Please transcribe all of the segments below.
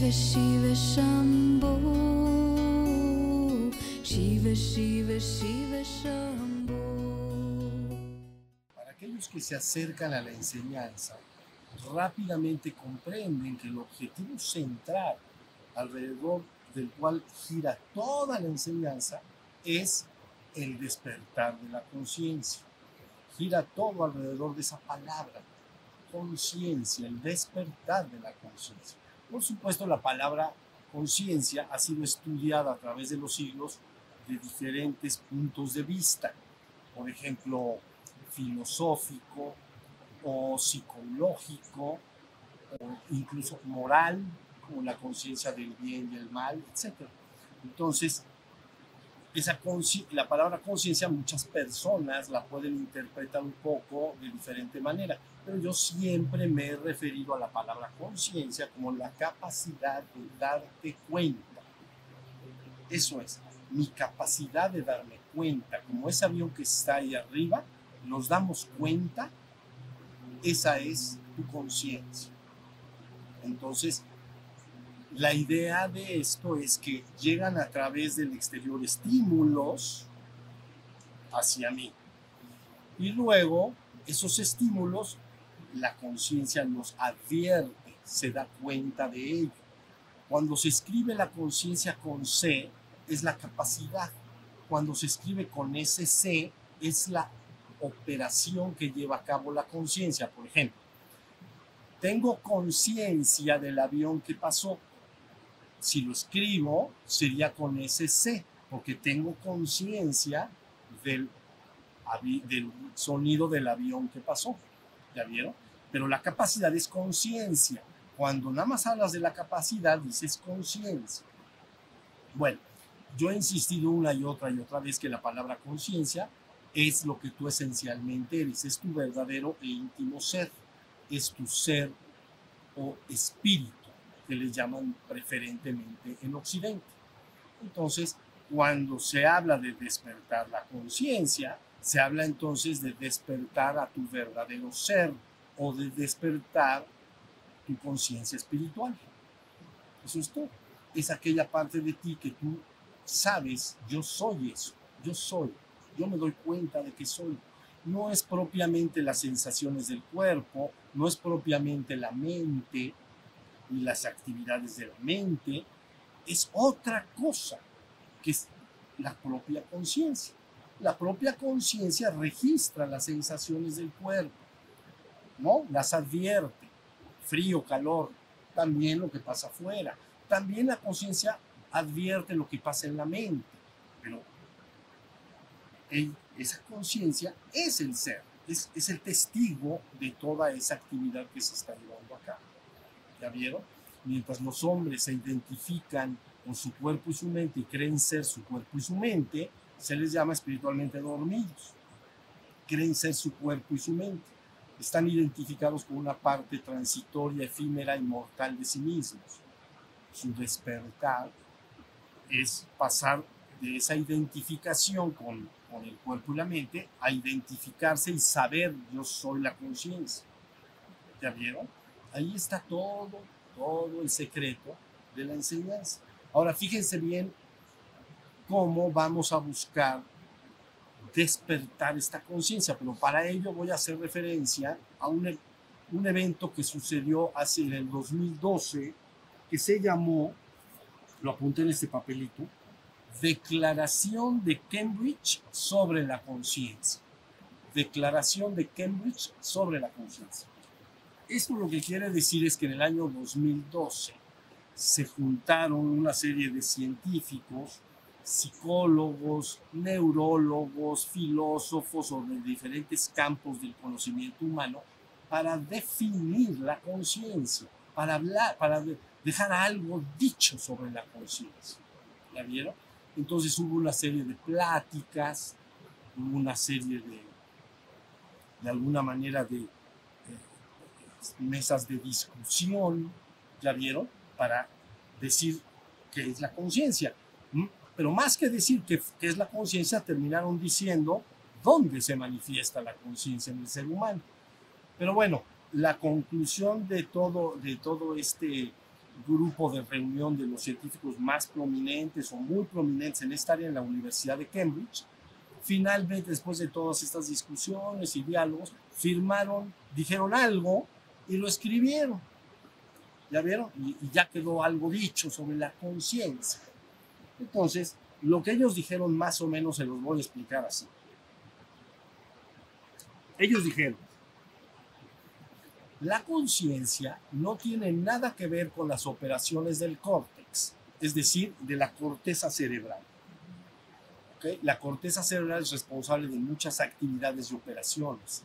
Shiva Shiva Para aquellos que se acercan a la enseñanza, rápidamente comprenden que el objetivo central alrededor del cual gira toda la enseñanza es el despertar de la conciencia. Gira todo alrededor de esa palabra, conciencia, el despertar de la conciencia. Por supuesto, la palabra conciencia ha sido estudiada a través de los siglos de diferentes puntos de vista. Por ejemplo, filosófico o psicológico o incluso moral, como la conciencia del bien y el mal, etc. Entonces, esa la palabra conciencia muchas personas la pueden interpretar un poco de diferente manera, pero yo siempre me he referido a la palabra conciencia como la capacidad de darte cuenta. Eso es, mi capacidad de darme cuenta, como ese avión que está ahí arriba, nos damos cuenta, esa es tu conciencia. Entonces, la idea de esto es que llegan a través del exterior estímulos hacia mí. Y luego esos estímulos, la conciencia nos advierte, se da cuenta de ello. Cuando se escribe la conciencia con C, es la capacidad. Cuando se escribe con SC, es la operación que lleva a cabo la conciencia. Por ejemplo, tengo conciencia del avión que pasó si lo escribo, sería con ese C, porque tengo conciencia del, del sonido del avión que pasó. ¿Ya vieron? Pero la capacidad es conciencia. Cuando nada más hablas de la capacidad, dices conciencia. Bueno, yo he insistido una y otra y otra vez que la palabra conciencia es lo que tú esencialmente eres, es tu verdadero e íntimo ser, es tu ser o espíritu que les llaman preferentemente en Occidente. Entonces, cuando se habla de despertar la conciencia, se habla entonces de despertar a tu verdadero ser o de despertar tu conciencia espiritual. Eso es todo. Es aquella parte de ti que tú sabes, yo soy eso, yo soy, yo me doy cuenta de que soy. No es propiamente las sensaciones del cuerpo, no es propiamente la mente, y las actividades de la mente, es otra cosa que es la propia conciencia. La propia conciencia registra las sensaciones del cuerpo, ¿no? Las advierte, frío, calor, también lo que pasa afuera. También la conciencia advierte lo que pasa en la mente, pero esa conciencia es el ser, es, es el testigo de toda esa actividad que se está llevando. ¿Ya vieron? Mientras los hombres se identifican con su cuerpo y su mente y creen ser su cuerpo y su mente, se les llama espiritualmente dormidos. Creen ser su cuerpo y su mente. Están identificados con una parte transitoria, efímera y mortal de sí mismos. Su despertar es pasar de esa identificación con, con el cuerpo y la mente a identificarse y saber yo soy la conciencia. ¿Ya vieron? Ahí está todo, todo el secreto de la enseñanza. Ahora, fíjense bien cómo vamos a buscar despertar esta conciencia, pero para ello voy a hacer referencia a un, e, evento que sucedió hace en el 2012 que se llamó, lo apunté en este papelito, Declaración de Cambridge sobre la conciencia. Declaración de Cambridge sobre la conciencia. Esto lo que quiere decir es que en el año 2012 se juntaron una serie de científicos, psicólogos, neurólogos, filósofos de diferentes campos del conocimiento humano para definir la conciencia, para hablar, para dejar algo dicho sobre la conciencia. ¿Ya vieron? Entonces hubo una serie de pláticas, hubo una serie de, de alguna manera, de mesas de discusión, ¿ya vieron? Para decir qué es la conciencia. Pero más que decir qué, es la conciencia, terminaron diciendo dónde se manifiesta la conciencia en el ser humano. Pero bueno, la conclusión de todo, de todo este grupo de reunión de los científicos más prominentes o muy prominentes en esta área en la Universidad de Cambridge, finalmente, después de todas estas discusiones y diálogos, firmaron, dijeron algo y lo escribieron. ¿Ya vieron? Y, y ya quedó algo dicho sobre la conciencia. Entonces, lo que ellos dijeron más o menos se los voy a explicar así. Ellos dijeron, la conciencia no tiene nada que ver con las operaciones del córtex, es decir, de la corteza cerebral. ¿Okay? La corteza cerebral es responsable de muchas actividades y operaciones,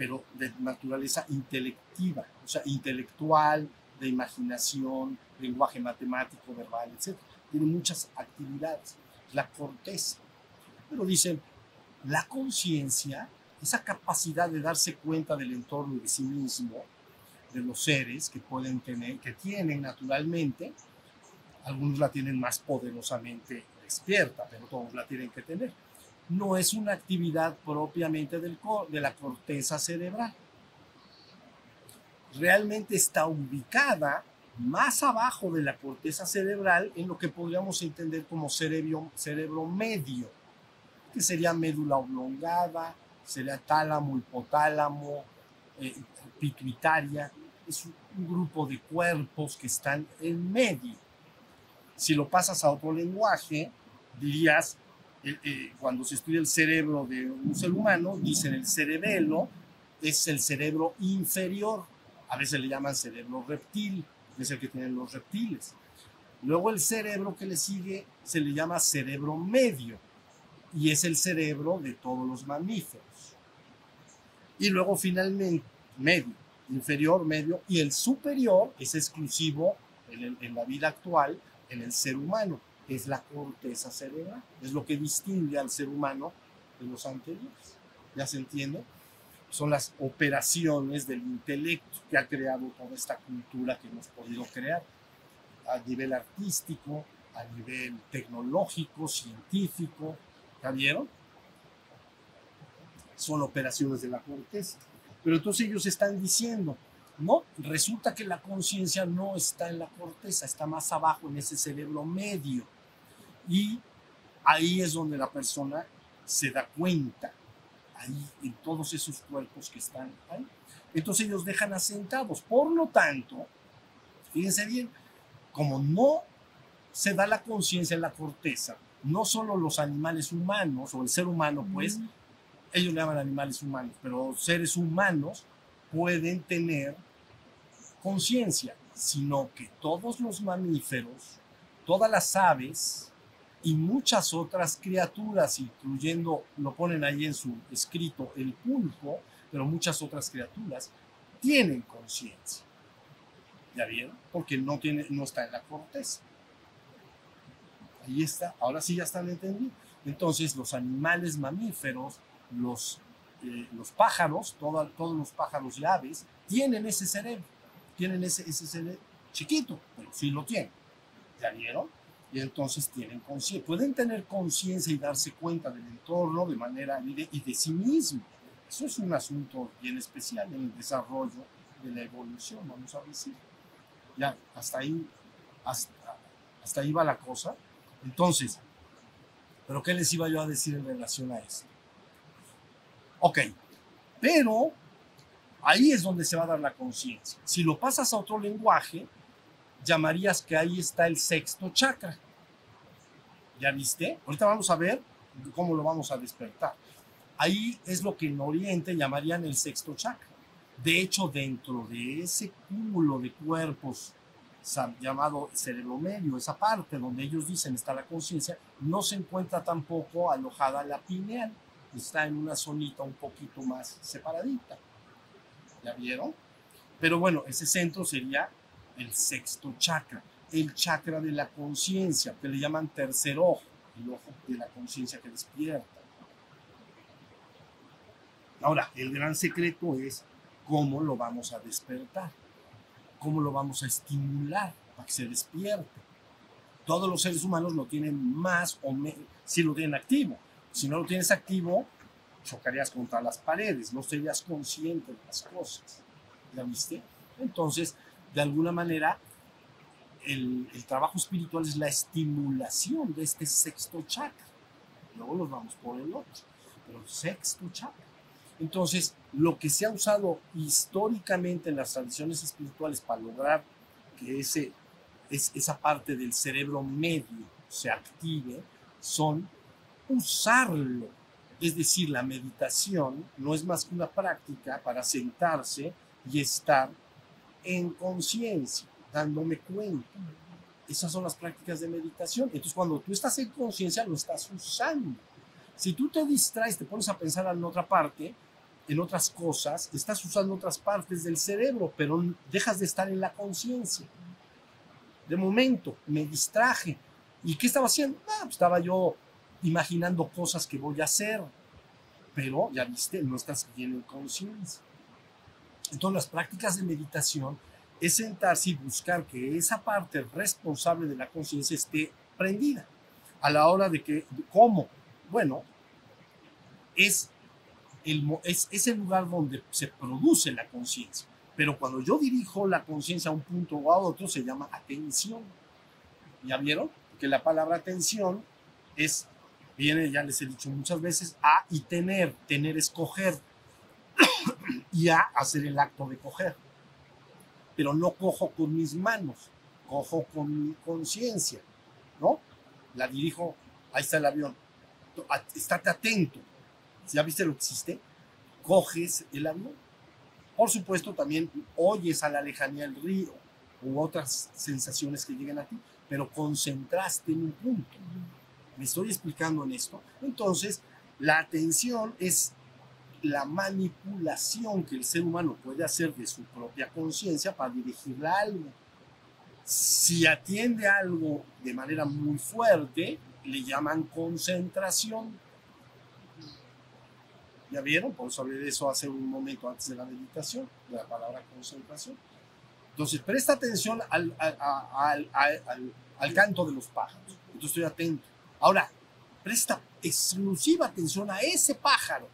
pero de naturaleza intelectiva, o sea, intelectual, de imaginación, lenguaje matemático, verbal, etc. Tiene muchas actividades. La corteza. Pero dicen, la conciencia esa capacidad de darse cuenta del entorno y de sí mismo, de los seres que pueden tener, que tienen naturalmente, algunos la tienen más poderosamente despierta, pero todos la tienen que tener. No es una actividad propiamente del, de la corteza cerebral. Realmente está ubicada más abajo de la corteza cerebral en lo que podríamos entender como cerebro, cerebro medio, que sería médula oblongada, sería tálamo, hipotálamo, eh, pituitaria. Es un, un grupo de cuerpos que están en medio. Si lo pasas a otro lenguaje, dirías, cuando se estudia el cerebro de un ser humano, dicen el cerebelo es el cerebro inferior. A veces le llaman cerebro reptil, es el que tienen los reptiles. Luego el cerebro que le sigue se le llama cerebro medio y es el cerebro de todos los mamíferos. Y luego finalmente, medio, inferior, medio, y el superior es exclusivo en la vida actual en el ser humano, es la corteza cerebral, es lo que distingue al ser humano de los anteriores. ¿Ya se entiende? Son las operaciones del intelecto que ha creado toda esta cultura que hemos podido crear a nivel artístico, a nivel tecnológico, científico. ¿Ya vieron? son operaciones de la corteza. Pero entonces ellos están diciendo, no, resulta que la conciencia no está en la corteza, está más abajo en ese cerebro medio. Y ahí es donde la persona se da cuenta, ahí en todos esos cuerpos que están ahí. Entonces ellos dejan asentados. Por lo tanto, fíjense bien, como no se da la conciencia en la corteza, no solo los animales humanos o el ser humano, pues, mm ellos le llaman animales humanos, pero seres humanos pueden tener conciencia, sino que todos los mamíferos, todas las aves y muchas otras criaturas, incluyendo, lo ponen ahí en su escrito, el pulpo, pero muchas otras criaturas, tienen conciencia. ¿Ya vieron? Porque no, tiene, no está en la corteza. Ahí está, ahora sí ya están entendiendo. Entonces, los animales mamíferos los, eh, los pájaros, todos los pájaros y aves, tienen ese cerebro, tienen ese, ese cerebro chiquito, pero sí lo tienen. ¿Ya vieron? Y entonces tienen pueden tener conciencia y darse cuenta del entorno de manera y de, sí mismo. Eso es un asunto bien especial en el desarrollo de la evolución, vamos a decir. Ya, hasta ahí, hasta, hasta ahí va la cosa. Entonces, ¿pero qué les iba yo a decir en relación a esto? Ok, pero ahí es donde se va a dar la conciencia. Si lo pasas a otro lenguaje, llamarías que ahí está el sexto chakra. ¿Ya viste? Ahorita vamos a ver cómo lo vamos a despertar. Ahí es lo que en Oriente llamarían el sexto chakra. De hecho, dentro de ese cúmulo de cuerpos llamado cerebro medio, esa parte donde ellos dicen está la conciencia, no se encuentra tampoco alojada la pineal está en una zonita un poquito más separadita. ¿Ya vieron? Pero bueno, ese centro sería el sexto chakra, el chakra de la conciencia, que le llaman tercer ojo, el ojo de la conciencia que despierta. Ahora, el gran secreto es cómo lo vamos a despertar, cómo lo vamos a estimular para que se despierte. Todos los seres humanos lo tienen más o menos, si lo tienen activo, si no lo tienes activo, chocarías contra las paredes, no serías consciente de las cosas. ¿Ya viste? Entonces, de alguna manera, el, trabajo espiritual es la estimulación de este sexto chakra. Luego nos vamos por el otro, pero sexto chakra. Entonces, lo que se ha usado históricamente en las tradiciones espirituales para lograr que ese, es, esa parte del cerebro medio se active son usarlo. Es decir, la meditación no es más que una práctica para sentarse y estar en conciencia, dándome cuenta. Esas son las prácticas de meditación. Entonces, cuando tú estás en conciencia, lo estás usando. Si tú te distraes, te pones a pensar en otra parte, en otras cosas, estás usando otras partes del cerebro, pero dejas de estar en la conciencia. De momento, me distraje. ¿Y qué estaba haciendo? Ah, pues estaba yo imaginando cosas que voy a hacer, pero ya viste, no estás bien en conciencia. Entonces, las prácticas de meditación es sentarse y buscar que esa parte responsable de la conciencia esté prendida. A la hora de que, ¿cómo? Bueno, es el, es, el lugar donde se produce la conciencia. Pero cuando yo dirijo la conciencia a un punto o a otro, se llama atención. ¿Ya vieron? Que la palabra atención es, viene, ya les he dicho muchas veces, a y tener. Tener es coger. Y a hacer el acto de coger. Pero no cojo con mis manos, cojo con mi conciencia, ¿no? La dirijo, ahí está el avión. Estate atento, ¿Ya viste lo que existe? Coges el avión. Por supuesto, también oyes a la lejanía el río u otras sensaciones que lleguen a ti, pero concentraste en un punto. ¿Me estoy explicando en esto? Entonces, la atención es la manipulación que el ser humano puede hacer de su propia conciencia para dirigirla a algo. Si atiende algo de manera muy fuerte, le llaman concentración ¿Ya vieron? Por eso de eso hace un momento antes de la meditación, de la palabra concentración. Entonces, presta atención al, al, al, al, canto de los pájaros. Entonces, estoy atento. Ahora, presta exclusiva atención a ese pájaro.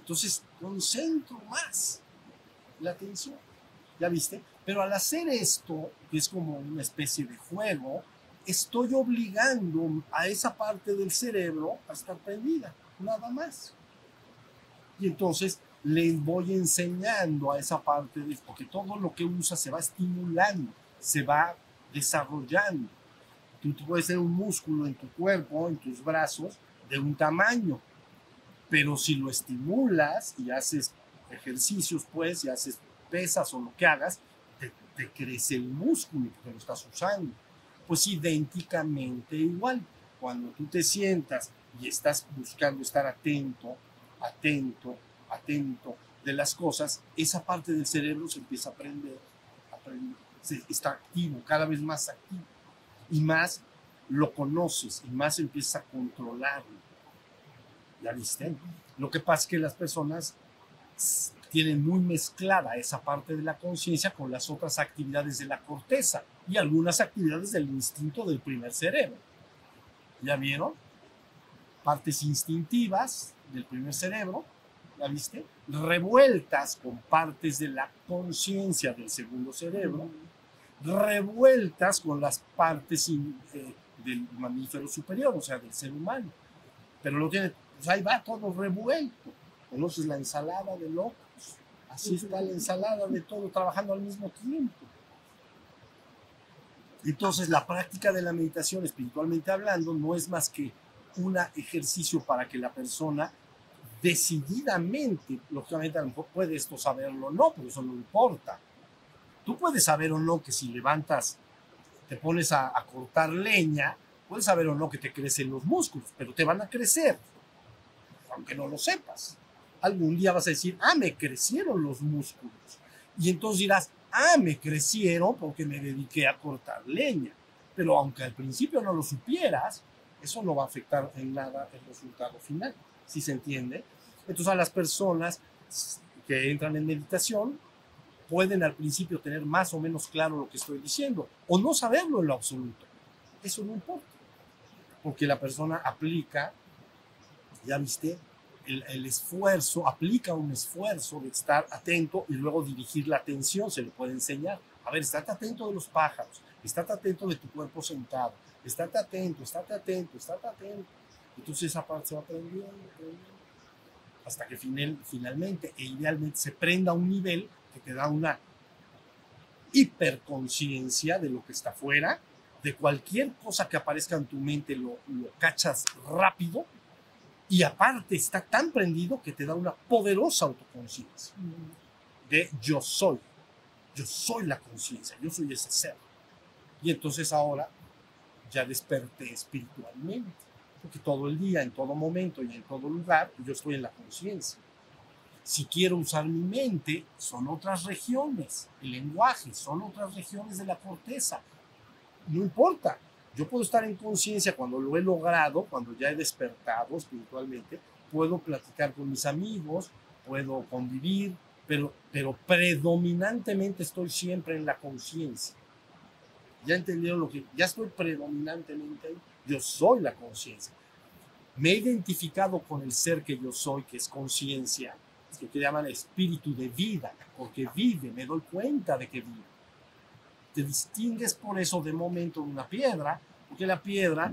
Entonces, concentro más la atención. ¿Ya viste? Pero al hacer esto, que es como una especie de juego, estoy obligando a esa parte del cerebro a estar prendida, nada más. Y entonces les voy enseñando a esa parte, de, porque todo lo que usa se va estimulando, se va desarrollando. Tú, puedes ser un músculo en tu cuerpo, en tus brazos, de un tamaño, pero si lo estimulas y haces ejercicios, pues, y haces pesas o lo que hagas, te, te crece el músculo porque lo estás usando. Pues idénticamente igual, cuando tú te sientas y estás buscando estar atento atento, atento de las cosas, esa parte del cerebro se empieza a aprender, se, está activo, cada vez más activo. Y más lo conoces y más empiezas a controlarlo. ¿Ya viste? Lo que pasa es que las personas tienen muy mezclada esa parte de la conciencia con las otras actividades de la corteza y algunas actividades del instinto del primer cerebro. ¿Ya vieron? Partes instintivas del primer cerebro, ¿la viste? Revueltas con partes de la conciencia del segundo cerebro, revueltas con las partes eh, del mamífero superior, o sea, del ser humano. Pero lo tiene, pues ahí va todo revuelto. Conoces la ensalada de locos. Así está la ensalada de todo trabajando al mismo tiempo. Entonces, la práctica de la meditación, espiritualmente hablando, no es más que un ejercicio para que la persona decididamente, lógicamente a lo mejor puede esto saberlo o no, pero eso no importa. Tú puedes saber o no que si levantas, te pones a, a cortar leña, puedes saber o no que te crecen los músculos, pero te van a crecer, aunque no lo sepas. Algún día vas a decir, ah, me crecieron los músculos. Y entonces dirás, ah, me crecieron porque me dediqué a cortar leña. Pero aunque al principio no lo supieras, eso no va a afectar en nada el resultado final si se entiende. Entonces a las personas que entran en meditación pueden al principio tener más o menos claro lo que estoy diciendo o no saberlo en lo absoluto. Eso no importa, porque la persona aplica, ya viste, el, el, esfuerzo, aplica un esfuerzo de estar atento y luego dirigir la atención, se le puede enseñar A ver, estate atento de los pájaros, estate atento de tu cuerpo sentado, estate atento, estate atento, estate atento. Entonces esa parte se va aprendiendo, aprendiendo, hasta que final, finalmente e idealmente se prenda a un nivel que te da una hiperconciencia de lo que está afuera, de cualquier cosa que aparezca en tu mente lo, lo cachas rápido y aparte está tan prendido que te da una poderosa autoconciencia de yo soy, yo soy la conciencia, yo soy ese ser. Y entonces ahora ya desperté espiritualmente, porque todo el día, en todo momento y en todo lugar, yo estoy en la conciencia. Si quiero usar mi mente, son otras regiones, el lenguaje, son otras regiones de la corteza. No importa, yo puedo estar en conciencia cuando lo he logrado, cuando ya he despertado espiritualmente, puedo platicar con mis amigos, puedo convivir, pero, pero predominantemente estoy siempre en la conciencia. Ya entendieron lo que, ya estoy predominantemente ahí. Yo soy la conciencia. Me he identificado con el ser que yo soy, que es conciencia, que te llaman espíritu de vida, porque vive, me doy cuenta de que vive. Te distingues por eso de momento de una piedra, porque la piedra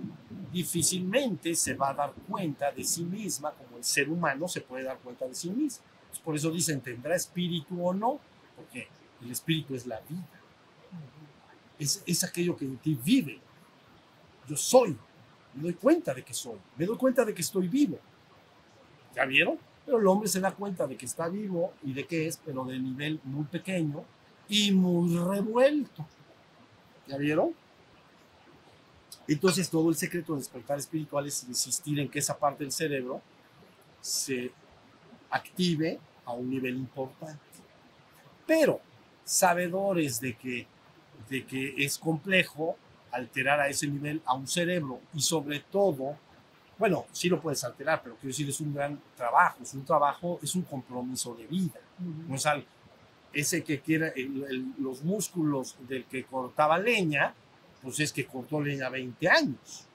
difícilmente se va a dar cuenta de sí misma, como el ser humano se puede dar cuenta de sí mismo. Pues por eso dicen, ¿tendrá espíritu o no? Porque el espíritu es la vida. Es, es aquello que en ti vive. Yo soy. Me doy cuenta de que soy. Me doy cuenta de que estoy vivo. ¿Ya vieron? Pero el hombre se da cuenta de que está vivo y de que es, pero de nivel muy pequeño y muy revuelto. ¿Ya vieron? Entonces todo el secreto de despertar espiritual es insistir en que esa parte del cerebro se active a un nivel importante. Pero sabedores de que, de que es complejo alterar a ese nivel a un cerebro y sobre todo, bueno, sí lo puedes alterar, pero quiero decir, es un gran trabajo, es un trabajo, es un compromiso de vida. No es algo, ese que el- los músculos del que cortaba leña, pues es que cortó leña 20 años.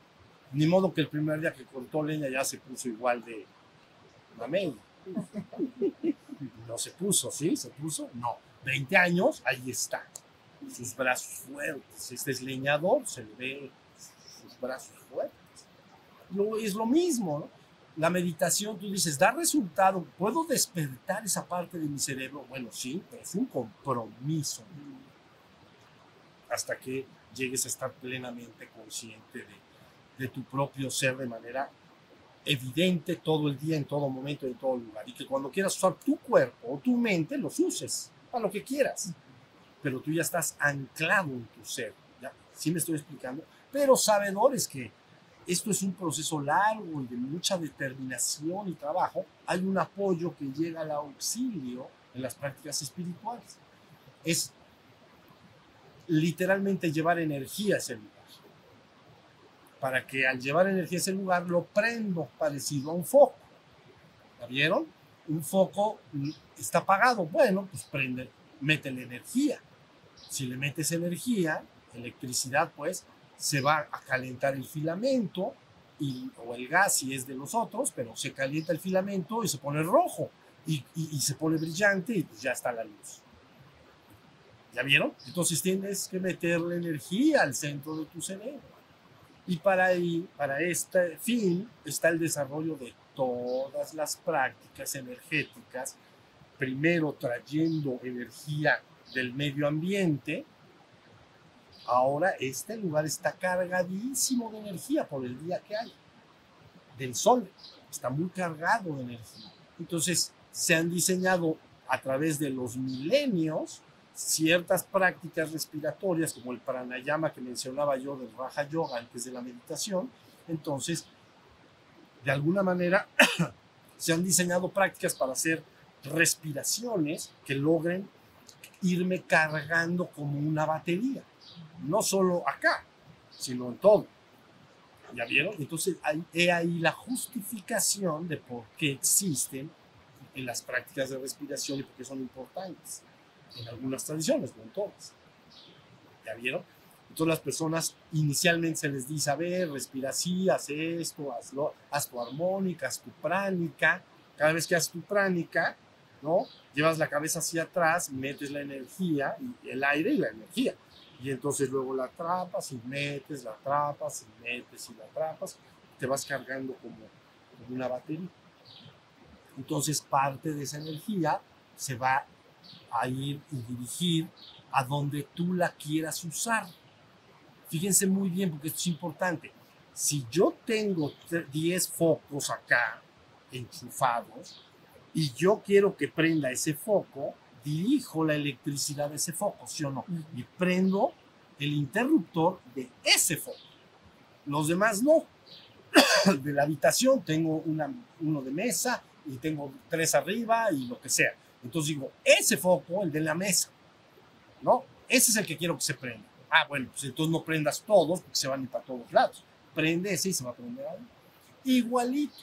Ni modo que el primer día que cortó leña ya se puso igual de mamey. No se puso, ¿sí? ¿Se puso? No. 20 años, ahí está. Sus brazos fuertes. Este es leñador, se le ve sus brazos fuertes. Es lo mismo, ¿no? La meditación, tú dices, da resultado, ¿puedo despertar esa parte de mi cerebro? Bueno, sí, pero es un compromiso. Hasta que llegues a estar plenamente consciente de, de tu propio ser de manera evidente todo el día, en todo momento, en todo lugar. Y que cuando quieras usar tu cuerpo o tu mente, los uses para lo que quieras. Pero tú ya estás anclado en tu ser. ¿ya? ¿Sí me estoy explicando? Pero sabedores que esto es un proceso largo y de mucha determinación y trabajo. Hay un apoyo que llega al auxilio en las prácticas espirituales. Es literalmente llevar energía a ese lugar. Para que al llevar energía a ese lugar lo prendo parecido a un foco. ¿La vieron? Un foco está apagado. Bueno, pues prende, métele energía. Si le metes energía, electricidad, pues se va a calentar el filamento o el gas si es de los otros, pero se calienta el filamento y se pone rojo y, se pone brillante y ya está la luz. ¿Ya vieron? Entonces tienes que meterle energía al centro de tu cerebro. Y para, ahí, para este fin está el desarrollo de todas las prácticas energéticas, primero trayendo energía del medio ambiente. Ahora este lugar está cargadísimo de energía por el día que hay. Del sol, está muy cargado de energía. Entonces se han diseñado a través de los milenios ciertas prácticas respiratorias como el pranayama que mencionaba yo del Raja Yoga antes de la meditación. Entonces, de alguna manera, se han diseñado prácticas para hacer respiraciones que logren irme cargando como una batería. No solo acá, sino en todo. ¿Ya vieron? Entonces, hay, he ahí la justificación de por qué existen en las prácticas de respiración y por qué son importantes en algunas tradiciones, no en todas. ¿Ya vieron? Entonces las personas inicialmente se les dice, a ver, respira así, haz esto, hazlo, haz tu armónica, haz tu pránica. Cada vez que haces tu pránica, ¿no? Llevas la cabeza hacia atrás, metes la energía, el aire y la energía. Y entonces luego la atrapas y metes, la atrapas y metes y la atrapas. Te vas cargando como, como una batería. Entonces parte de esa energía se va a ir y dirigir a donde tú la quieras usar. Fíjense muy bien porque esto es importante. Si yo tengo 10 focos acá enchufados y yo quiero que prenda ese foco, dirijo la electricidad de ese foco, ¿sí o no? Y prendo el interruptor de ese foco. Los demás no. De la habitación tengo una, uno de mesa y tengo tres arriba y lo que sea. Entonces digo, ese foco, el de la mesa, ¿no? Ese es el que quiero que se prenda. Ah, bueno, pues entonces no prendas todos porque se van a ir para todos lados. Prende ese y se va a prender ahí. Igualito,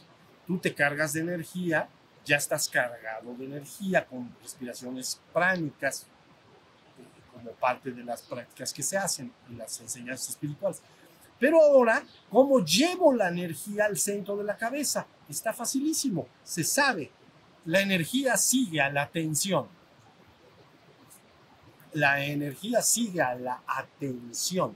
tú te cargas de energía, ya estás cargado de energía con respiraciones pránicas, eh, como parte de las prácticas que se hacen en las enseñanzas espirituales. Pero ahora, ¿cómo llevo la energía al centro de la cabeza? Está facilísimo, se sabe. La energía sigue a la atención. La energía sigue a la atención.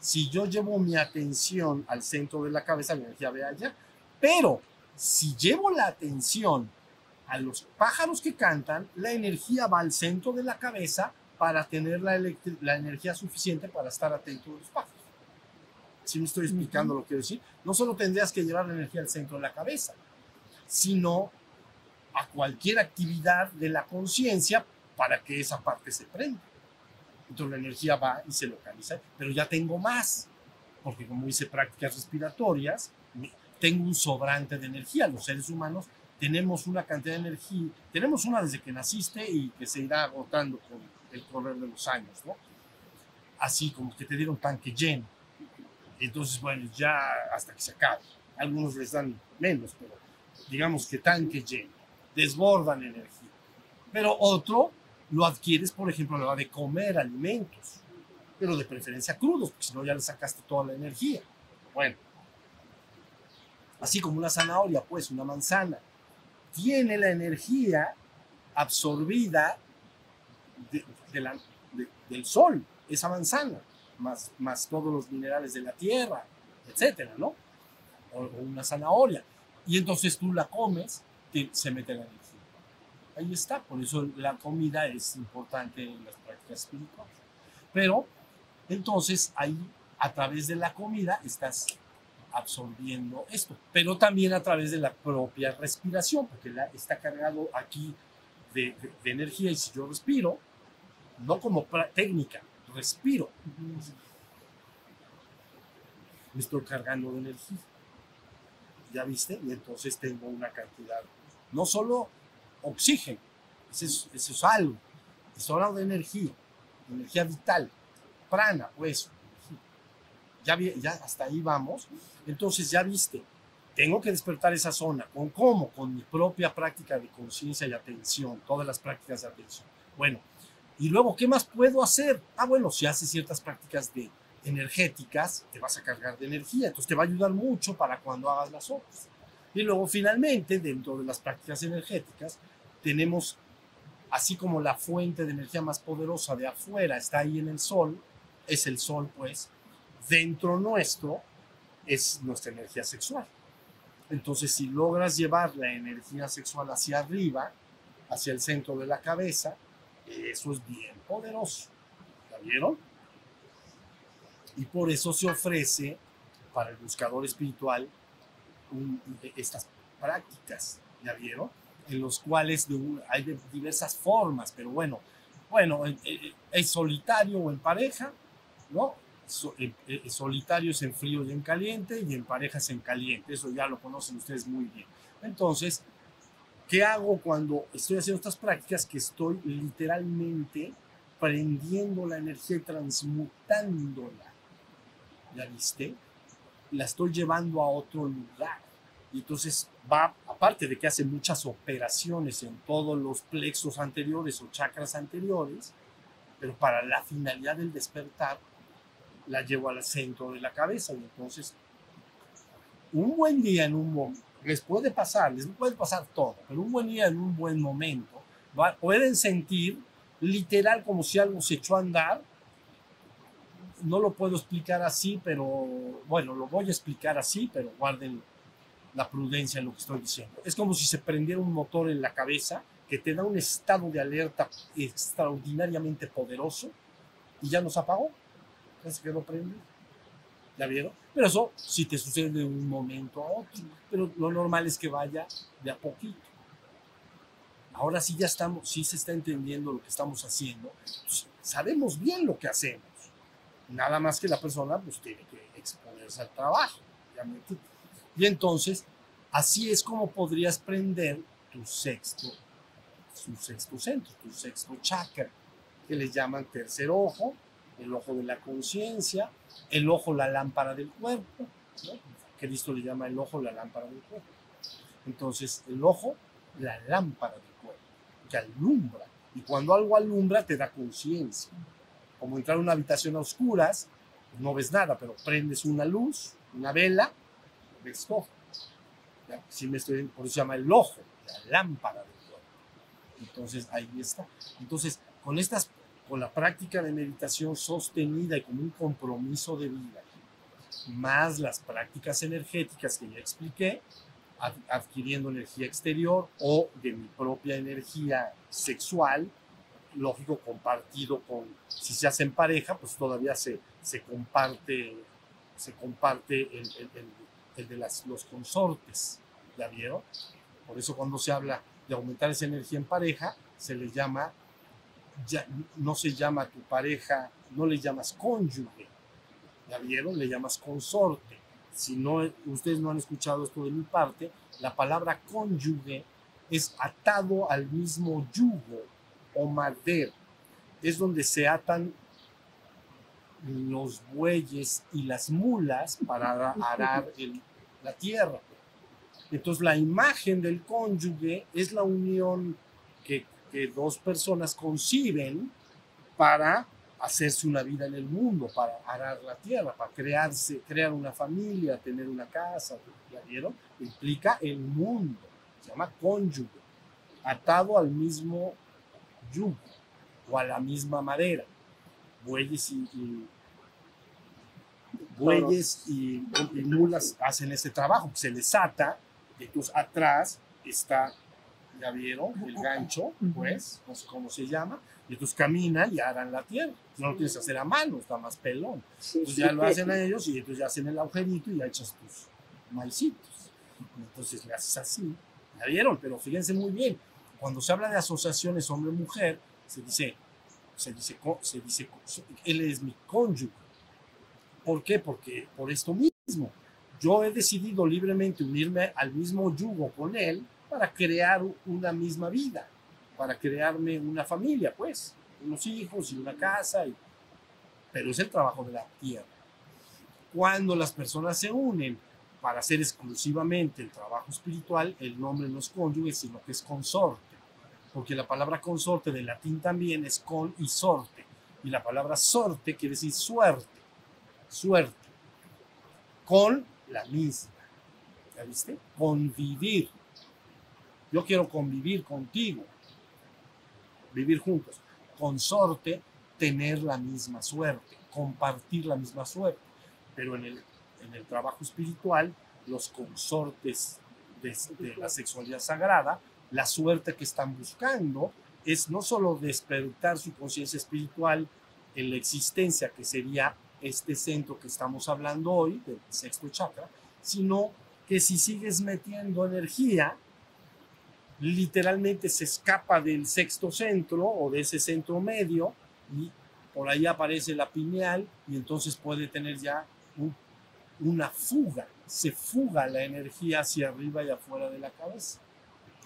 Si yo llevo mi atención al centro de la cabeza, la energía ve allá. Pero si llevo la atención a los pájaros que cantan, la energía va al centro de la cabeza para tener la, la energía suficiente para estar atento a los pájaros. Si me estoy explicando lo que quiero decir, no solo tendrías que llevar la energía al centro de la cabeza, sino a cualquier actividad de la conciencia para que esa parte se prenda. Entonces la energía va y se localiza, pero ya tengo más, porque como hice prácticas respiratorias, tengo un sobrante de energía. Los seres humanos tenemos una cantidad de energía, tenemos una desde que naciste y que se irá agotando con el correr de los años, ¿no? Así como que te dieron tanque lleno. Entonces, bueno, ya hasta que se acabe. Algunos les dan menos, pero digamos que tanque lleno. Desbordan energía. Pero otro lo adquieres, por ejemplo, a la hora de comer alimentos, pero de preferencia crudos, porque si no ya le sacaste toda la energía. Bueno, así como una zanahoria, pues una manzana, tiene la energía absorbida del sol, esa manzana, más, más todos los minerales de la tierra, etcétera, ¿no? O, una zanahoria. Y entonces tú la comes, se mete la energía. Ahí está, por eso la comida es importante en las prácticas espirituales. Pero entonces ahí, a través de la comida, estás absorbiendo esto, pero también a través de la propia respiración, porque la, está cargado aquí de, de, energía y si yo respiro, no como técnica, respiro, me estoy cargando de energía. ¿Ya viste? Y entonces tengo una cantidad, no solo oxígeno, eso es, eso es algo, es hablando de energía, energía vital, prana, pues, ya, ya hasta ahí vamos. Entonces ya viste, tengo que despertar esa zona. ¿Con cómo? Con mi propia práctica de conciencia y atención, todas las prácticas de atención. Bueno, y luego, ¿qué más puedo hacer? Ah, bueno, si haces ciertas prácticas de energéticas, te vas a cargar de energía, entonces te va a ayudar mucho para cuando hagas las otras. Y luego, finalmente, dentro de las prácticas energéticas, tenemos, así como la fuente de energía más poderosa de afuera está ahí en el sol, es el sol, pues, dentro nuestro es nuestra energía sexual. Entonces, si logras llevar la energía sexual hacia arriba, hacia el centro de la cabeza, eso es bien poderoso. ¿Ya vieron? Y por eso se ofrece para el buscador espiritual estas prácticas, ¿ya vieron? En los cuales hay diversas formas, pero bueno, bueno, es solitario o en pareja, ¿no? Solitarios en frío y en caliente y en parejas en caliente. Eso ya lo conocen ustedes muy bien. Entonces, ¿qué hago cuando estoy haciendo estas prácticas? Que estoy literalmente prendiendo la energía y transmutándola. ¿Ya viste? La estoy llevando a otro lugar. Y entonces va, aparte de que hace muchas operaciones en todos los plexos anteriores o chakras anteriores, pero para la finalidad del despertar, la llevo al centro de la cabeza y entonces un buen día en un momento, les puede pasar, les puede pasar todo, pero un buen día en un buen momento, pueden sentir literal como si algo se echó a andar. No lo puedo explicar así, pero bueno, lo voy a explicar así, pero guarden la prudencia en lo que estoy diciendo. Es como si se prendiera un motor en la cabeza que te da un estado de alerta extraordinariamente poderoso y ya nos apagó. Ya se quedó prendido. ¿Ya vieron? Pero eso sí te sucede de un momento a otro. Pero lo normal es que vaya de a poquito. Ahora sí ya estamos, sí se está entendiendo lo que estamos haciendo. Pues, sabemos bien lo que hacemos. Nada más que la persona pues tiene que exponerse al trabajo. ¿ya me entiendes? Y entonces, así es como podrías prender tu sexto, su sexto centro, tu sexto chakra, que le llaman tercer ojo, el ojo de la conciencia, el ojo, la lámpara del cuerpo, ¿no? Cristo le llama el ojo, la lámpara del cuerpo. Entonces, el ojo, la lámpara del cuerpo, que alumbra. Y cuando algo alumbra, te da conciencia. Como entrar a una habitación a oscuras, no ves nada, pero prendes una luz, una vela, ves todo. Sí me estoy, por eso se llama el ojo, la lámpara del cuerpo. Entonces, ahí está. Entonces, con estas con la práctica de meditación sostenida y como un compromiso de vida, más las prácticas energéticas que ya expliqué, ad- adquiriendo energía exterior o de mi propia energía sexual, lógico, compartido con, si se hace en pareja, pues todavía se, se comparte, se comparte el, el- el- el de las, los consortes, ¿ya vieron? Por eso cuando se habla de aumentar esa energía en pareja, se le llama no se llama tu pareja, no le llamas cónyuge, ¿ya vieron? Le llamas consorte. Si no, ustedes no han escuchado esto de mi parte, la palabra cónyuge es atado al mismo yugo o madero. Es donde se atan los bueyes y las mulas para ara- arar la tierra. Entonces la imagen del cónyuge es la unión que, que dos personas conciben para hacerse una vida en el mundo, para arar la tierra, para crearse, crear una familia, tener una casa, ¿ya vieron? Implica el mundo, se llama cónyuge, atado al mismo yugo o a la misma madera. Bueyes y, y- bueyes y, mulas hacen ese trabajo, se les ata, y entonces atrás está, ya vieron, el gancho, pues, no sé cómo se llama, y entonces caminan y aran la tierra. No lo tienes que hacer a mano, está más pelón. Entonces ya lo hacen ellos y entonces ya hacen el agujerito y ya echas tus maicitos. Entonces le haces así. ¿Ya vieron? Pero fíjense muy bien. Cuando se habla de asociaciones hombre-mujer, se dice, se dice, se dice, él es mi cónyuge. ¿Por qué? Porque por esto mismo. Yo he decidido libremente unirme al mismo yugo con él para crear una misma vida, para crearme una familia, pues, unos hijos y una casa, pero es el trabajo de la tierra. Cuando las personas se unen para hacer exclusivamente el trabajo espiritual, el nombre no es cónyuge, sino que es consorte, porque la palabra consorte del latín también es con y sorte, y la palabra sorte quiere decir suerte, suerte, con la misma, ¿ya viste? Convivir. Yo quiero convivir contigo, vivir juntos. Consorte, tener la misma suerte, compartir la misma suerte. Pero en el, en el trabajo espiritual, los consortes de, de la sexualidad sagrada, la suerte que están buscando es no solo despertar su conciencia espiritual en la existencia, que sería este centro que estamos hablando hoy, del sexto chakra, sino que si sigues metiendo energía, literalmente se escapa del sexto centro o de ese centro medio y por ahí aparece la pineal y entonces puede tener ya un- una fuga, se fuga la energía hacia arriba y afuera de la cabeza.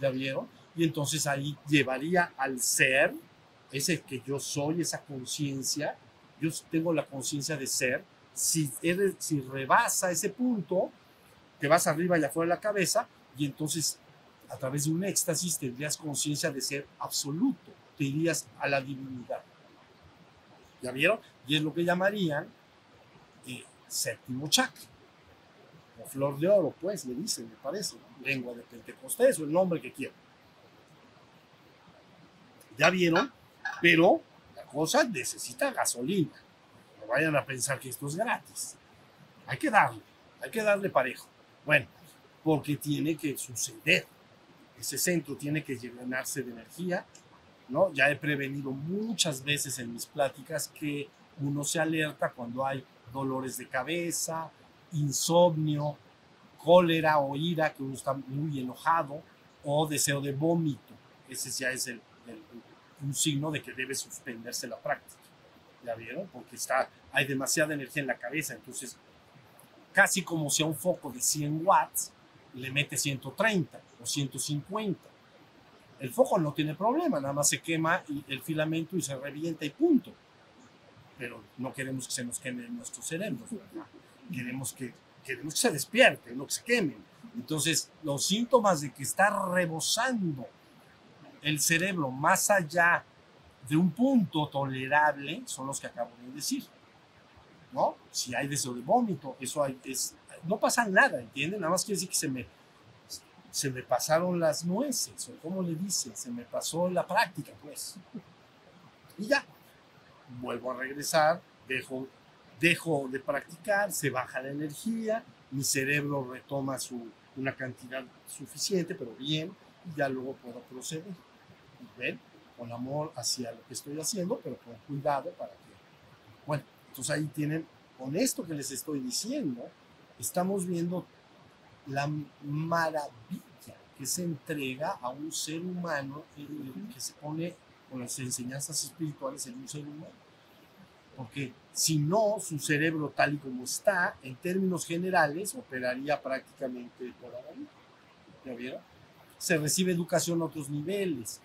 ¿Ya vieron? Y entonces ahí llevaría al ser, ese que yo soy, esa conciencia, yo tengo la conciencia de ser, si, eres- si rebasa ese punto, te vas arriba y afuera de la cabeza y entonces a través de un éxtasis tendrías conciencia de ser absoluto, te irías a la divinidad. ¿Ya vieron? Y es lo que llamarían eh, séptimo chakra. O flor de oro, pues, le dicen, me parece. Lengua de Pentecostés o el nombre que quieran. ¿Ya vieron? Pero la cosa necesita gasolina. No vayan a pensar que esto es gratis. Hay que darle, hay que darle parejo. Bueno, porque tiene que suceder. Ese centro tiene que llenarse de energía, ¿no? Ya he prevenido muchas veces en mis pláticas que uno se alerta cuando hay dolores de cabeza, insomnio, cólera o ira, que uno está muy enojado, o deseo de vómito. Ese ya es el, el, un signo de que debe suspenderse la práctica. ¿Ya vieron? Porque está, hay demasiada energía en la cabeza, entonces casi como si a un foco de 100 watts le mete 130 o 150. El foco no tiene problema, nada más se quema el filamento y se revienta y punto. Pero no queremos que se nos queme nuestros cerebros, ¿verdad? Queremos que, queremos que se despierte, no que se quemen. Entonces, los síntomas de que está rebosando el cerebro más allá de un punto tolerable son los que acabo de decir. ¿No? Si hay deseo de vómito, eso es, no pasa nada, ¿entienden? Nada más quiere decir que se me, se me pasaron las nueces, o como le dice, se me pasó la práctica, pues. Y ya, vuelvo a regresar, dejo, de practicar, se baja la energía, mi cerebro retoma su, una cantidad suficiente, pero bien, y ya luego puedo proceder. ¿Ven? Con amor hacia lo que estoy haciendo, pero con cuidado para que... Bueno, entonces ahí tienen, con esto que les estoy diciendo, estamos viendo la maravilla que se entrega a un ser humano, eh, que se pone con las enseñanzas espirituales en un ser humano. Porque si no, su cerebro tal y como está, en términos generales, operaría prácticamente la vida. ¿Ya vieron? Se recibe educación a otros niveles,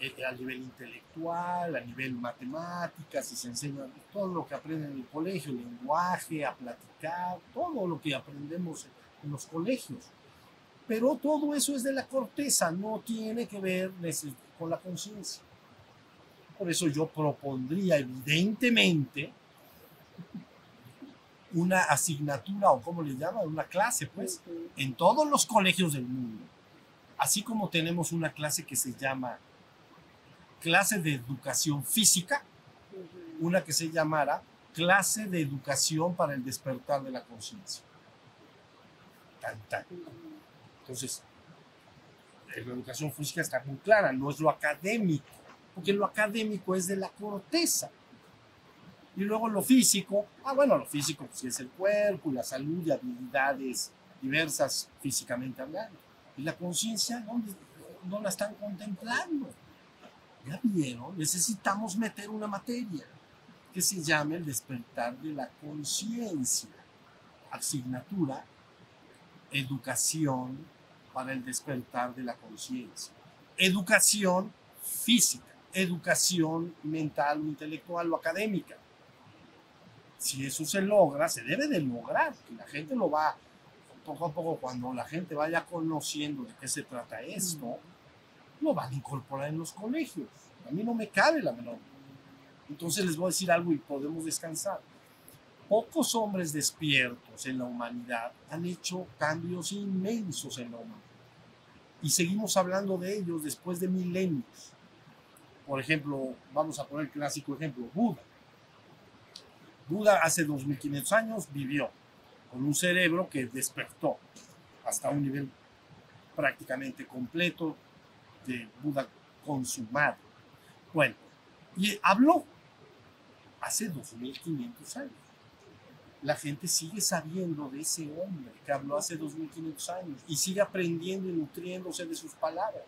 eh, a nivel intelectual, a nivel matemáticas, y se enseña todo lo que aprenden en el colegio, lenguaje, a platicar, todo lo que aprendemos en los colegios. Pero todo eso es de la corteza, no tiene que ver con la conciencia. Por eso yo propondría evidentemente una asignatura o como le llaman, una clase, pues, en todos los colegios del mundo. Así como tenemos una clase que se llama clase de educación física, una que se llamara clase de educación para el despertar de la conciencia. Tan, tan. Entonces, la educación física está muy clara, no es lo académico, porque lo académico es de la corteza. Y luego lo físico, ah, bueno, lo físico pues, es el cuerpo y la salud y habilidades diversas físicamente hablando. Y la conciencia, ¿dónde, no la están contemplando? ¿Ya vieron? Necesitamos meter una materia que se llame el despertar de la conciencia. Asignatura, educación para el despertar de la conciencia. Educación física, educación mental o intelectual o académica. Si eso se logra, se debe de lograr, que la gente lo va poco a poco, cuando la gente vaya conociendo de qué se trata esto, lo van a incorporar en los colegios. A mí no me cabe la menor. Entonces les voy a decir algo y podemos descansar. Pocos hombres despiertos en la humanidad han hecho cambios inmensos en la humanidad. Y seguimos hablando de ellos después de milenios. Por ejemplo, vamos a poner el clásico ejemplo, Buda. Buda hace 2500 años vivió con un cerebro que despertó hasta un nivel prácticamente completo de Buda consumado. Bueno, y habló hace 2500 años. La gente sigue sabiendo de ese hombre que habló hace 2500 años y sigue aprendiendo y nutriéndose de sus palabras.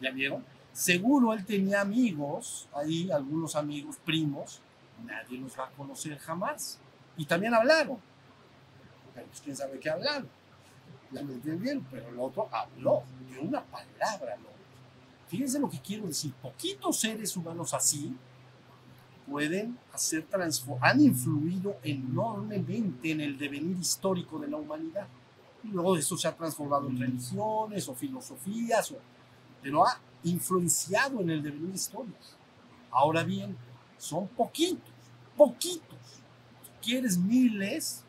¿Ya vieron? Seguro él tenía amigos, ahí algunos amigos primos, nadie los va a conocer jamás. Y también hablaron. Pero pues, quién sabe qué hablaron. Ya me entendieron, pero el otro habló de una palabra. ¿no? Fíjense lo que quiero decir. Poquitos seres humanos así pueden hacer han influido enormemente en el devenir histórico de la humanidad. Y luego eso se ha transformado en religiones o filosofías, o, pero ha influenciado en el devenir histórico. Ahora bien, son poquitos, poquitos. Si quieres miles,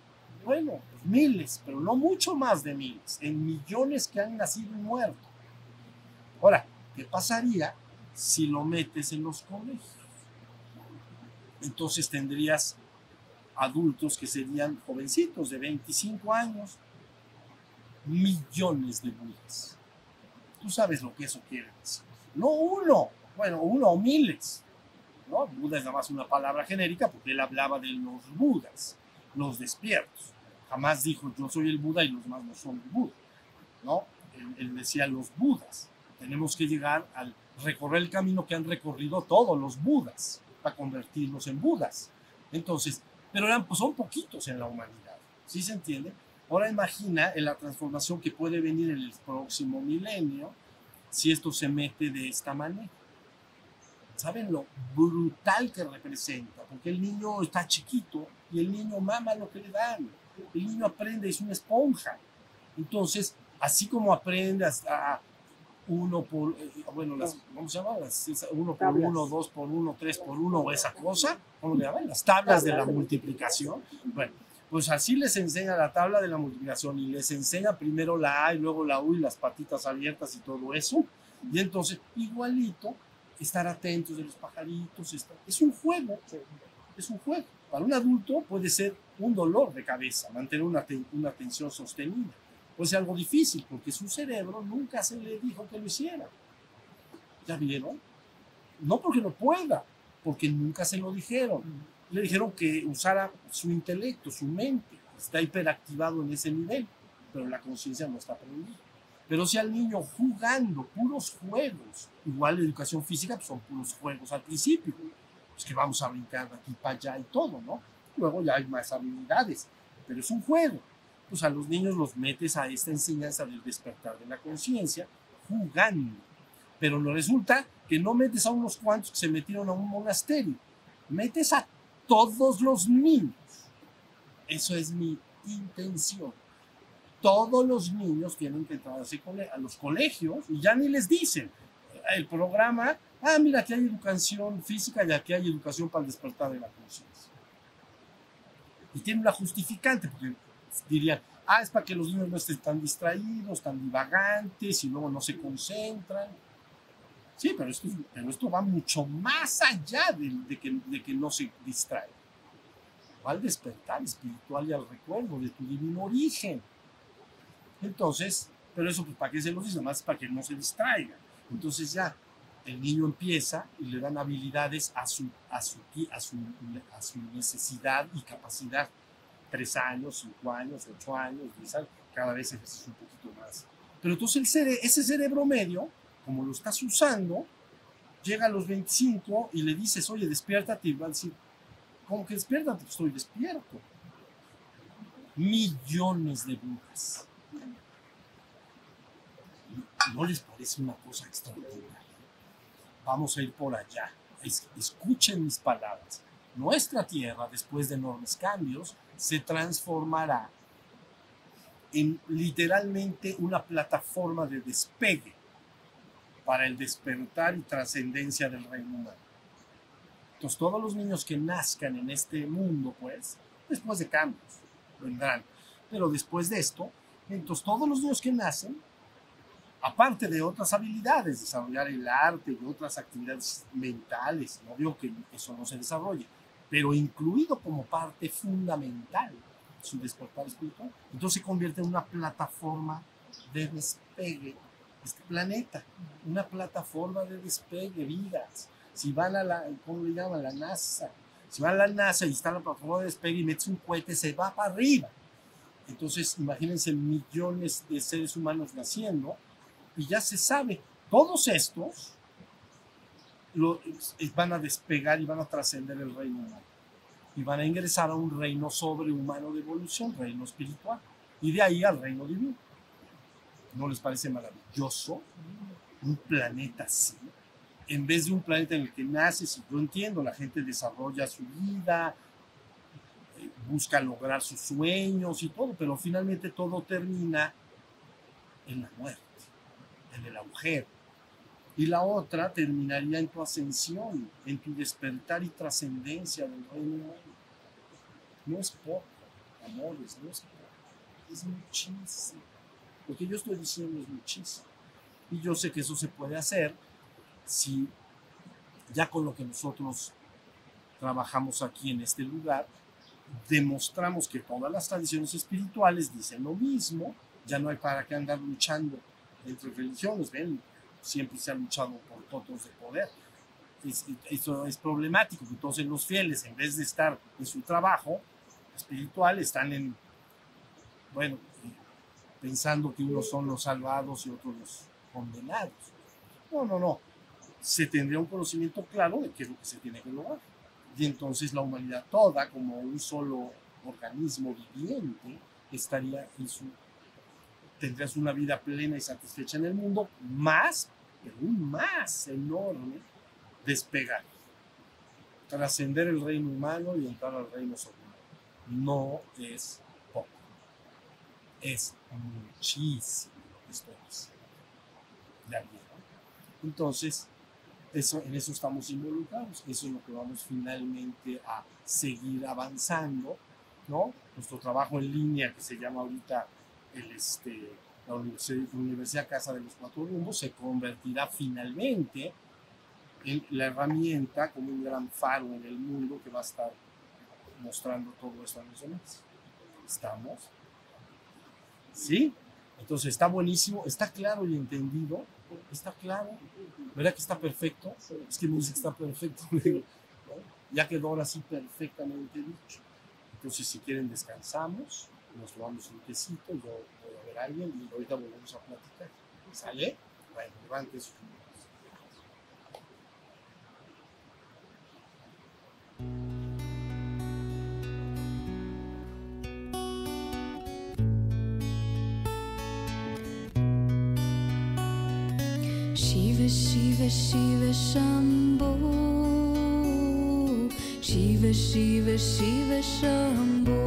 bueno, miles, pero no mucho más de miles, en millones que han nacido y muerto. Ahora, ¿qué pasaría si lo metes en los colegios. Entonces tendrías adultos que serían jovencitos de 25 años, millones de budas. Tú sabes lo que eso quiere decir. No uno, bueno, uno o miles. ¿no? Buda es nada más una palabra genérica porque él hablaba de los budas, los despiertos. Jamás dijo yo soy el Buda y los demás no son el Buda. ¿no? Él decía los budas. Tenemos que llegar al recorrer el camino que han recorrido todos los budas para convertirlos en budas. Entonces, pero eran, pues son poquitos en la humanidad. ¿Sí se entiende? Ahora imagina en la transformación que puede venir en el próximo milenio si esto se mete de esta manera. ¿Saben lo brutal que representa? Porque el niño está chiquito y el niño mama lo que le dan. El niño aprende, es una esponja. Entonces, así como aprende a uno por, eh, bueno, las, ¿cómo se llama? Las, uno por Tablas. uno, dos por uno, tres por uno, o esa cosa, ¿cómo le llaman? Las tablas de la multiplicación. Bueno, pues así les enseña la tabla de la multiplicación y les enseña primero la A y luego la U y las patitas abiertas y todo eso. Y entonces, igualito, estar atentos de los pajaritos. estar- es un juego, es un juego. Para un adulto puede ser un dolor de cabeza mantener una, una atención sostenida. Puede ser algo difícil porque su cerebro nunca se le dijo que lo hiciera. ¿Ya vieron? No porque no pueda, porque nunca se lo dijeron. Le dijeron que usara su intelecto, su mente. Está hiperactivado en ese nivel, pero la conciencia no está prendida. Pero si al niño jugando puros juegos, igual la educación física pues son puros juegos al principio, pues que vamos a brincar de aquí para allá y todo, ¿no? Luego ya hay más habilidades, pero es un juego. Pues a los niños los metes a esta enseñanza del despertar de la conciencia jugando. Pero no resulta que no metes a unos cuantos que se metieron a un monasterio, metes a todos los niños. Eso es mi intención. Todos los niños tienen que entrar a los colegios y ya ni les dicen el programa, ah, mira, aquí hay educación física y aquí hay educación para el despertar de la conciencia. Y tiene una justificante, porque dirían, ah, es para que los niños no estén tan distraídos, tan divagantes y luego no se concentran. Sí, pero esto, pero esto va mucho más allá de, de que, de que no se distraigan. Va al despertar espiritual y al recuerdo de tu divino origen. Entonces, pero eso, pues, ¿para qué se lo dice? Más para que no se distraiga. Entonces ya el niño empieza y le dan habilidades a su, a su, a su, a su necesidad y capacidad. Tres años, cinco años, ocho años, diez años, cada vez es un poquito más. Pero entonces el cere- ese cerebro medio, como lo estás usando, llega a los 25 y le dices, oye, despiértate, y va a decir, ¿cómo que despiértate? Pues estoy despierto. Millones de brujas. ¿No les parece una cosa extraordinaria? Vamos a ir por allá. Es- escuchen mis palabras. Nuestra Tierra, después de enormes cambios, se transformará en literalmente una plataforma de despegue para el despertar y trascendencia del reino humano. Entonces, todos los niños que nazcan en este mundo, pues, después de cambios, vendrán. Pero después de esto, entonces todos los niños que nacen aparte de otras habilidades, desarrollar el arte y otras actividades mentales, no digo que eso no se desarrolle, pero incluido como parte fundamental su despertar espiritual, entonces se convierte en una plataforma de despegue este planeta, una plataforma de despegue, vidas. Si van a la, ¿cómo le llaman? La NASA. Si van a la NASA y está la plataforma de despegue y metes un cohete, se va para arriba. Entonces, imagínense millones de seres humanos naciendo y ya se sabe, todos estos lo- van a despegar y van a trascender el reino humano. Y van a ingresar a un reino sobrehumano de evolución, reino espiritual. Y de ahí al reino divino. ¿No les parece maravilloso? Un planeta así. En vez de un planeta en el que naces, y yo entiendo, la gente desarrolla su vida, eh, busca lograr sus sueños y todo, pero finalmente todo termina en la muerte en el agujero. Y la otra terminaría en tu ascensión, en tu despertar y trascendencia del reino humano. No es poco, amores, no es poco, es muchísimo. Lo que yo estoy diciendo es muchísimo. Y yo sé que eso se puede hacer si ya con lo que nosotros trabajamos aquí en este lugar, demostramos que todas las tradiciones espirituales dicen lo mismo, ya no hay para qué andar luchando entre religiones, ven, siempre se ha luchado por todos de poder. Es- eso es problemático, entonces los fieles, en vez de estar en su trabajo espiritual, están en, bueno, pensando que unos son los salvados y otros los condenados. No, no, no. Se tendría un conocimiento claro de qué es lo que se tiene que lograr. Y entonces la humanidad toda, como un solo organismo viviente, estaría en su tendrías una vida plena y satisfecha en el mundo, más, pero un más enorme, despegar, trascender el reino humano y entrar al reino soberano. No es poco, es muchísimo esto es. De. Entonces, eso, en eso estamos involucrados, eso es lo que vamos finalmente a seguir avanzando, ¿no? Nuestro trabajo en línea que se llama ahorita el, este, la Universidad, Casa de los Cuatro Rumbos se convertirá finalmente en la herramienta como un gran faro en el mundo que va a estar mostrando todo esto a los demás. ¿Estamos? ¿Sí? Entonces está buenísimo, está claro y entendido, está claro, ¿verdad que está perfecto? Es que que está perfecto, ya quedó ahora sí perfectamente dicho. Entonces si quieren descansamos, nos tomamos un tecito, yo voy a ver a alguien y ahorita volvemos a platicar. ¿Sale? Bueno, levante sus. Shiva Shiva Shiva Shiva Shiva Shiva Shambho